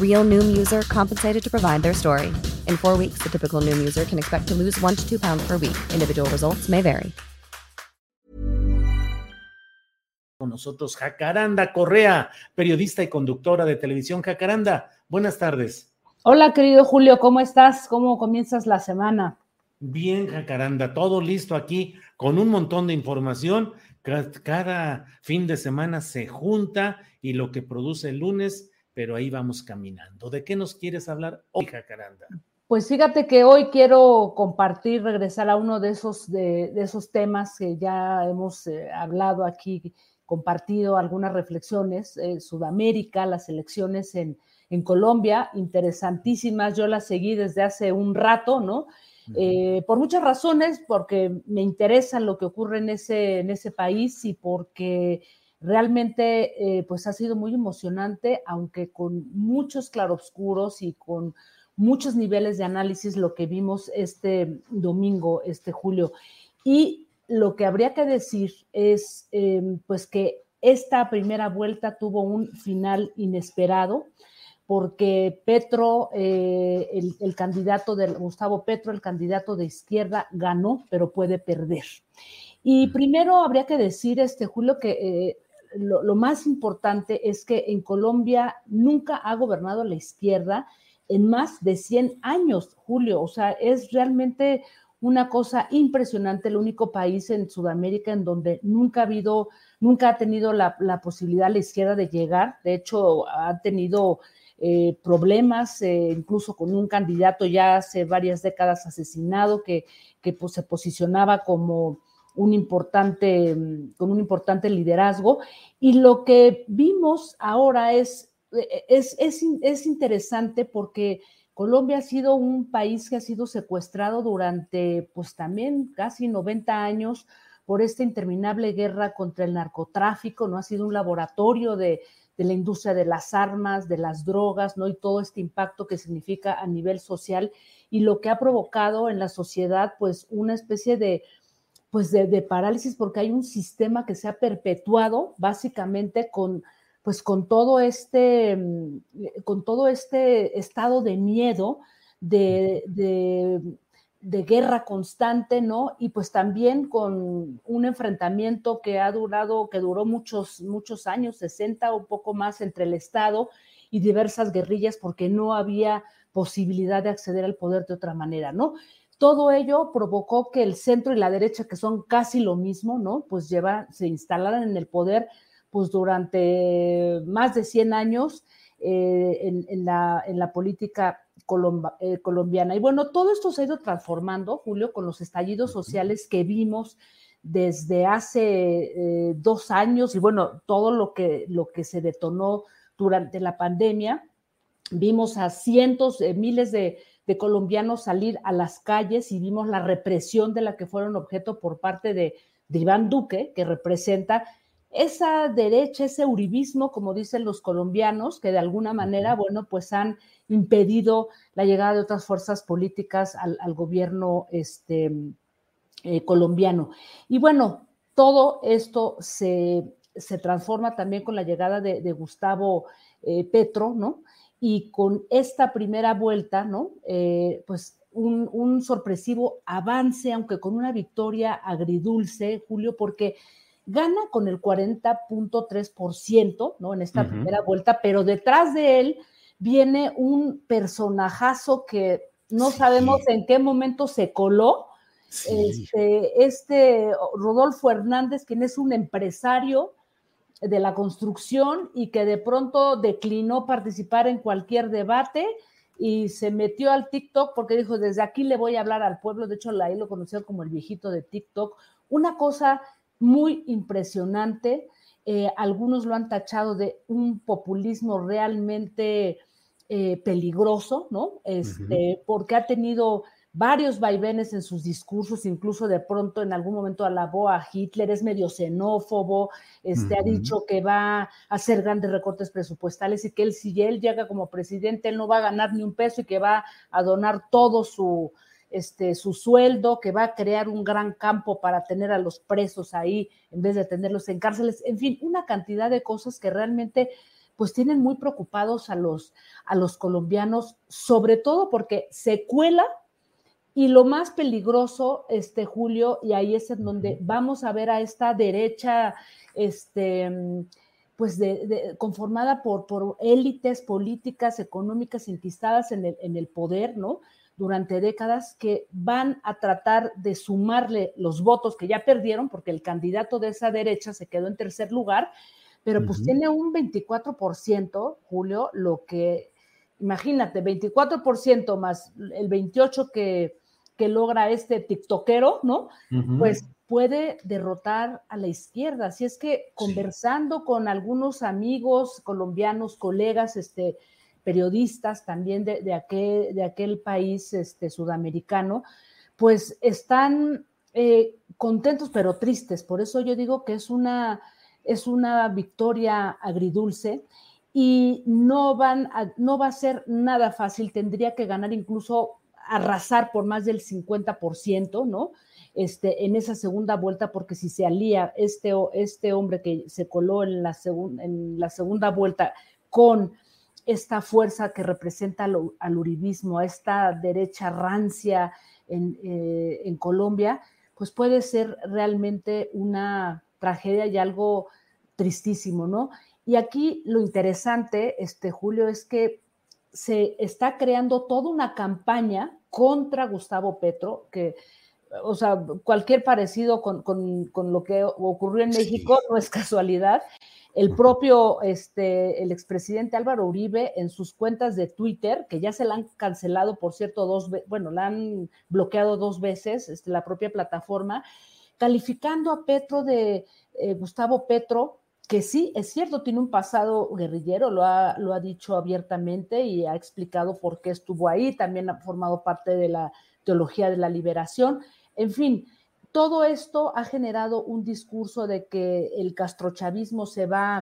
Real Noom user compensated to provide their story. In four weeks, the typical Noom user can expect to lose one to two pounds per week. Individual results may vary. Con nosotros, Jacaranda Correa, periodista y conductora de televisión. Jacaranda, buenas tardes. Hola, querido Julio, ¿cómo estás? ¿Cómo comienzas la semana? Bien, Jacaranda, todo listo aquí con un montón de información. Cada fin de semana se junta y lo que produce el lunes, pero ahí vamos caminando. ¿De qué nos quieres hablar hoy, Jacaranda? Pues fíjate que hoy quiero compartir, regresar a uno de esos, de, esos temas que ya hemos eh, hablado aquí, compartido algunas reflexiones. Eh, Sudamérica, las elecciones en, en Colombia, interesantísimas. Yo las seguí desde hace un rato, ¿no? Eh, por muchas razones, porque me interesa lo que ocurre en ese, en ese país y porque realmente eh, pues ha sido muy emocionante, aunque con muchos claroscuros y con muchos niveles de análisis lo que vimos este domingo, este julio. Y lo que habría que decir es em, pues que esta primera vuelta tuvo un final inesperado porque Petro, eh, el, candidato de Gustavo Petro, el candidato de izquierda, ganó, pero puede perder. Y primero habría que decir, este Julio, que eh, lo, más importante es que en Colombia nunca ha gobernado la izquierda en más de 100 años, Julio. O sea, es realmente una cosa impresionante, el único país en Sudamérica en donde nunca ha habido, nunca ha tenido la, la posibilidad la izquierda de llegar. De hecho, ha tenido eh, problemas, eh, incluso con un candidato ya hace varias décadas asesinado que, que pues, se posicionaba como un importante, mm, con un importante liderazgo. Y lo que vimos ahora es, eh, es, es, es interesante porque Colombia ha sido un país que ha sido secuestrado durante, pues también casi 90 años por esta interminable guerra contra el narcotráfico, no ha sido un laboratorio de, de la industria de las armas, de las drogas, ¿no? Y todo este impacto que significa a nivel social y lo que ha provocado en la sociedad, pues, una especie de, pues, de, parálisis, porque hay un sistema que se ha perpetuado básicamente con, pues, con todo este, mm, con todo este estado de miedo, de, de de guerra constante, ¿no? Y pues también con un enfrentamiento que ha durado, que duró muchos, muchos años, 60 o poco más entre el Estado y diversas guerrillas porque no había posibilidad de acceder al poder de otra manera, ¿no? Todo ello provocó que el centro y la derecha, que son casi lo mismo, ¿no? Pues lleva, se instalaran en el poder pues durante más de 100 años eh, en, la, en la política eh, colombiana. Y bueno, todo esto se ha ido transformando, Julio, con los estallidos sociales que vimos desde hace eh, dos años y bueno, todo lo que, lo que se detonó durante la pandemia. Vimos a cientos, de miles de, colombianos salir a las calles y vimos la represión de la que fueron objeto por parte de, de Iván Duque, que representa esa derecha, ese uribismo, como dicen los colombianos, que de alguna manera, bueno, pues han impedido la llegada de otras fuerzas políticas al, gobierno este, eh, colombiano. Y bueno, todo esto se, transforma también con la llegada de, Gustavo eh, Petro, ¿no? Y con esta primera vuelta, ¿no? Eh, pues un, un, sorpresivo avance, aunque con una victoria agridulce, Julio, porque gana con el 40.3%, ¿no? En esta primera vuelta, pero detrás de él viene un personajazo que no sabemos en qué momento se coló. Este, este Rodolfo Hernández, quien es un empresario de la construcción y que de pronto declinó participar en cualquier debate y se metió al TikTok porque dijo, desde aquí le voy a hablar al pueblo, de hecho ahí lo conoció como el viejito de TikTok, una cosa muy impresionante, eh, algunos lo han tachado de un populismo realmente eh, peligroso, ¿no? Este, Porque ha tenido varios vaivenes en sus discursos, incluso de pronto en algún momento alabó a Hitler, es medio xenófobo, este, ha dicho que va a hacer grandes recortes presupuestales y que él, si él llega como presidente, él no va a ganar ni un peso y que va a donar todo su, este, su sueldo, que va a crear un gran campo para tener a los presos ahí en vez de tenerlos en cárceles, en fin, una cantidad de cosas que realmente pues tienen muy preocupados a los, a los colombianos, sobre todo porque se cuela y lo más peligroso, este Julio, y ahí es en donde vamos a ver a esta derecha, este, pues de, conformada por, por élites políticas, económicas, inquistadas en el, en el poder, ¿no? Durante décadas que van a tratar de sumarle los votos que ya perdieron, porque el candidato de esa derecha se quedó en tercer lugar, pero pues tiene un 24%, Julio, lo que, imagínate, 24% más el 28% que que logra este tiktokero, ¿no? Pues puede derrotar a la izquierda. Así es que conversando con algunos amigos colombianos, colegas, este, periodistas también de, aquel, de aquel país este, sudamericano, pues están eh, contentos pero tristes. Por eso yo digo que es una, es una victoria agridulce y no, van no va a ser nada fácil. Tendría que ganar incluso arrasar por más del 50%, ¿no? Este, en esa segunda vuelta, porque si se alía este, este hombre que se coló en la, en la segunda vuelta con esta fuerza que representa al, uribismo, a esta derecha rancia en, eh, en, Colombia, pues puede ser realmente una tragedia y algo tristísimo, ¿no? Y aquí lo interesante, este Julio, es que se está creando toda una campaña contra Gustavo Petro, que, o sea, cualquier parecido con, lo que ocurrió en México no es casualidad. El propio, este, el expresidente Álvaro Uribe en sus cuentas de Twitter, que ya se la han cancelado, por cierto, dos, bueno, la han bloqueado dos veces, este, la propia plataforma, calificando a Petro de eh, Gustavo Petro que sí, es cierto, tiene un pasado guerrillero, lo ha, lo ha dicho abiertamente y ha explicado por qué estuvo ahí, también ha formado parte de la teología de la liberación. En fin, todo esto ha generado un discurso de que el castrochavismo se va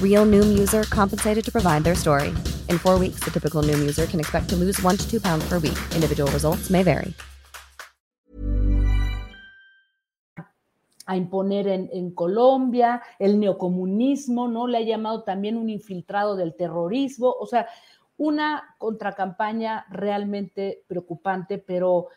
Real Noom user compensated to provide their story. In four weeks, the typical Noom user can expect to lose one to two pounds per week. Individual results may vary. A imponer en, en, Colombia, el neocomunismo, ¿no? Le ha llamado también un infiltrado del terrorismo, o sea, una contracampaña realmente preocupante, pero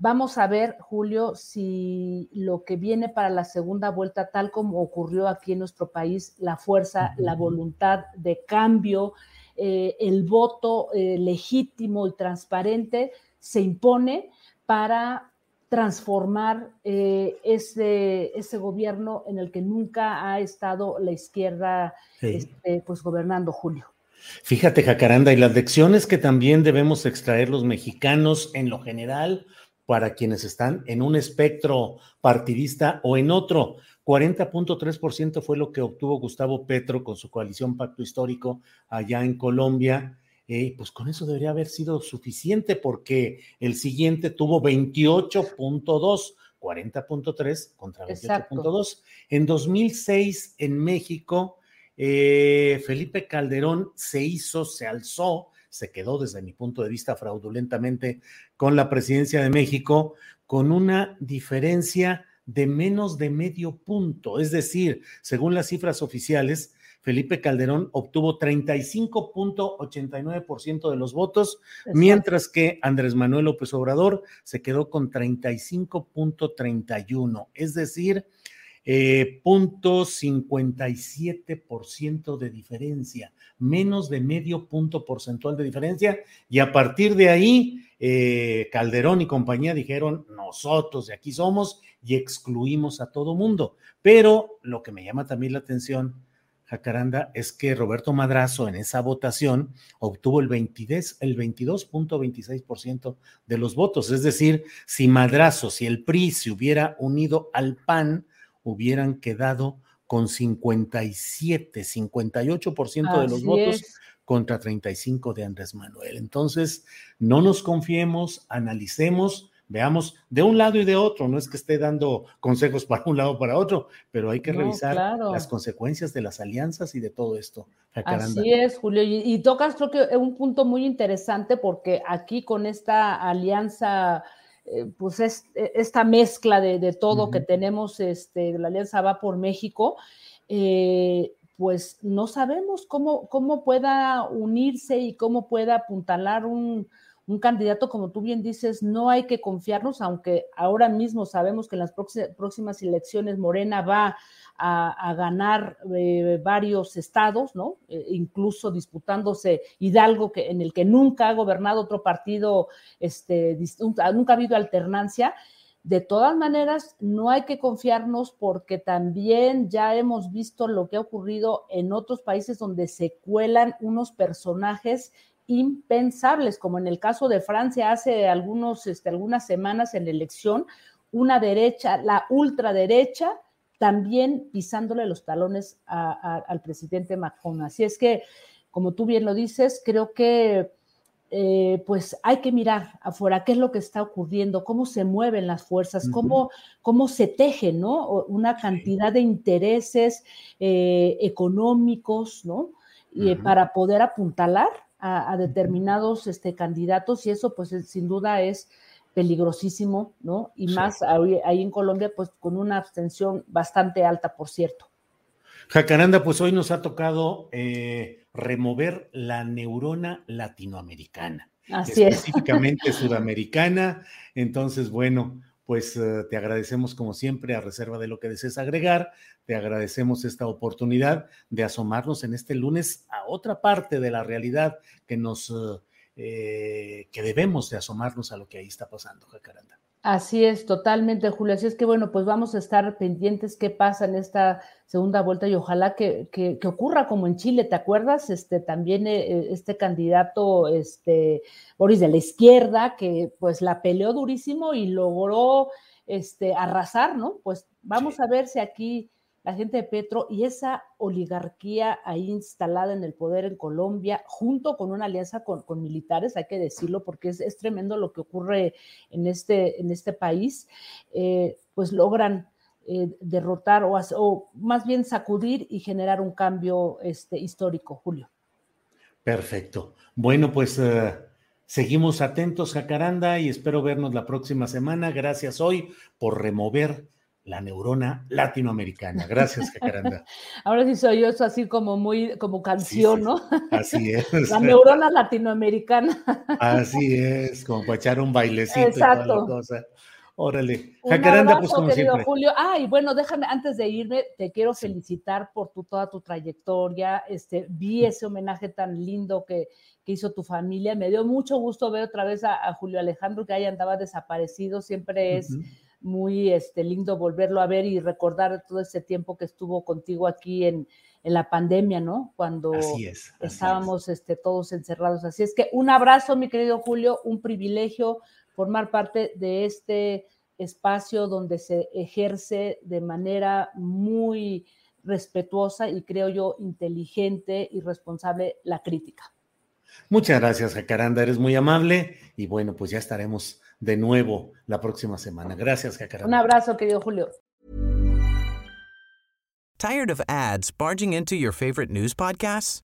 Vamos a ver, Julio, si lo que viene para la segunda vuelta, tal como ocurrió aquí en nuestro país, la fuerza, la voluntad de cambio, eh, el voto eh, legítimo y transparente se impone para transformar eh, ese, ese, gobierno en el que nunca ha estado la izquierda este, pues gobernando, Julio. Fíjate, Jacaranda, y las lecciones que también debemos extraer los mexicanos en lo general para quienes están en un espectro partidista o en otro. 40.3% fue lo que obtuvo Gustavo Petro con su coalición Pacto Histórico allá en Colombia. Eh, pues con eso debería haber sido suficiente porque el siguiente tuvo 28.2, 40.3 contra 28.2. En 2006 en México, eh, Felipe Calderón se hizo, se alzó, se quedó desde mi punto de vista fraudulentamente con la presidencia de México con una diferencia de menos de medio punto. Es decir, según las cifras oficiales, Felipe Calderón obtuvo 35.89% de los votos, mientras que Andrés Manuel López Obrador se quedó con 35.31, es decir, eh, punto 57% de diferencia, menos de medio punto porcentual de diferencia, y a partir de ahí, eh, Calderón y compañía dijeron, nosotros de aquí somos y excluimos a todo mundo. Pero lo que me llama también la atención, Jacaranda, es que Roberto Madrazo en esa votación obtuvo el, 22, el 22.26% de los votos. Es decir, si Madrazo, si el PRI se hubiera unido al PAN, hubieran quedado con 57, 58% de los votos contra 35 de Andrés Manuel. Entonces, no nos confiemos, analicemos, veamos de un lado y de otro. No es que esté dando consejos para un lado o para otro, pero hay que revisar las consecuencias de las alianzas y de todo esto. Así es, Julio. Y, tocas creo que un punto muy interesante porque aquí con esta alianza eh, pues es, e, esta mezcla de, todo que tenemos, este, la Alianza Va por México, eh, pues no sabemos cómo, cómo pueda unirse y cómo pueda apuntalar un, candidato, como tú bien dices, no hay que confiarnos, aunque ahora mismo sabemos que en las próximas elecciones Morena va a, ganar eh, varios estados, ¿no? Eh, incluso disputándose Hidalgo, que, en el que nunca ha gobernado otro partido, este, nunca ha habido alternancia. De todas maneras, no hay que confiarnos porque también ya hemos visto lo que ha ocurrido en otros países donde se cuelan unos personajes impensables, como en el caso de Francia hace algunos, este, algunas semanas en la elección, una derecha, la ultraderecha, también pisándole los talones al presidente Macron. Así es que, como tú bien lo dices, creo que eh, pues hay que mirar afuera qué es lo que está ocurriendo, cómo se mueven las fuerzas, cómo, cómo se tejen, ¿no? Una cantidad de intereses eh, económicos, ¿no? Y, para poder apuntalar a, determinados este, candidatos y eso pues sin duda es peligrosísimo, ¿no? Y más ahí, en Colombia, pues con una abstención bastante alta, por cierto. Jacaranda, pues hoy nos ha tocado eh, remover la neurona latinoamericana. Así específicamente sudamericana. Entonces, bueno, pues eh, te agradecemos como siempre, a reserva de lo que desees agregar, te agradecemos esta oportunidad de asomarnos en este lunes a otra parte de la realidad que nos eh, que debemos de asomarnos a lo que ahí está pasando, Jacaranda. Así es, totalmente, Julio. Así es que, bueno, pues vamos a estar pendientes qué pasa en esta segunda vuelta y ojalá que, que, ocurra como en Chile, ¿te acuerdas? Este, también eh, este candidato, este, Boris de la izquierda, que pues la peleó durísimo y logró este, arrasar, ¿no? Pues vamos a ver si aquí la gente de Petro y esa oligarquía ahí instalada en el poder en Colombia, junto con una alianza con, militares, hay que decirlo, porque es, tremendo lo que ocurre en este, en este país, eh, pues logran eh, derrotar o, más bien sacudir y generar un cambio este, histórico, Julio. Perfecto. Bueno, pues eh, seguimos atentos, Jacaranda, y espero vernos la próxima semana. Gracias hoy por remover la neurona latinoamericana. Gracias, Jacaranda. Ahora sí soy yo, eso así como muy, como canción, ¿no? Así es. La neurona latinoamericana. Así es, como para echar un bailecito Exacto. y toda la cosa. Órale. Jacaranda, pues como siempre. Julio. Ah, y bueno, déjame, antes de irme, te quiero felicitar por tu, toda tu trayectoria. Este, vi ese homenaje tan lindo que, que hizo tu familia. Me dio mucho gusto ver otra vez a, Julio Alejandro, que ahí andaba desaparecido. Siempre es muy este, lindo volverlo a ver y recordar todo ese tiempo que estuvo contigo aquí en, en la pandemia, ¿no? Cuando estábamos Este, todos encerrados. Así es que un abrazo, mi querido Julio, un privilegio formar parte de este espacio donde se ejerce de manera muy respetuosa y creo yo inteligente y responsable la crítica. Muchas gracias, Jacaranda, eres muy amable y bueno, pues ya estaremos de nuevo la próxima semana. Gracias, Jacaranda. Un abrazo, querido Julio. Tired of ads barging into your favorite news podcasts?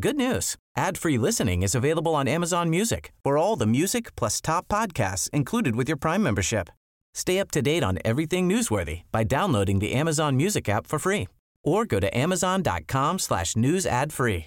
Good news. Ad-free listening is available on Amazon Music for all the music plus top podcasts included with your Prime membership. Stay up to date on everything newsworthy by downloading the Amazon Music app for free or go to amazon.com slash news ad free.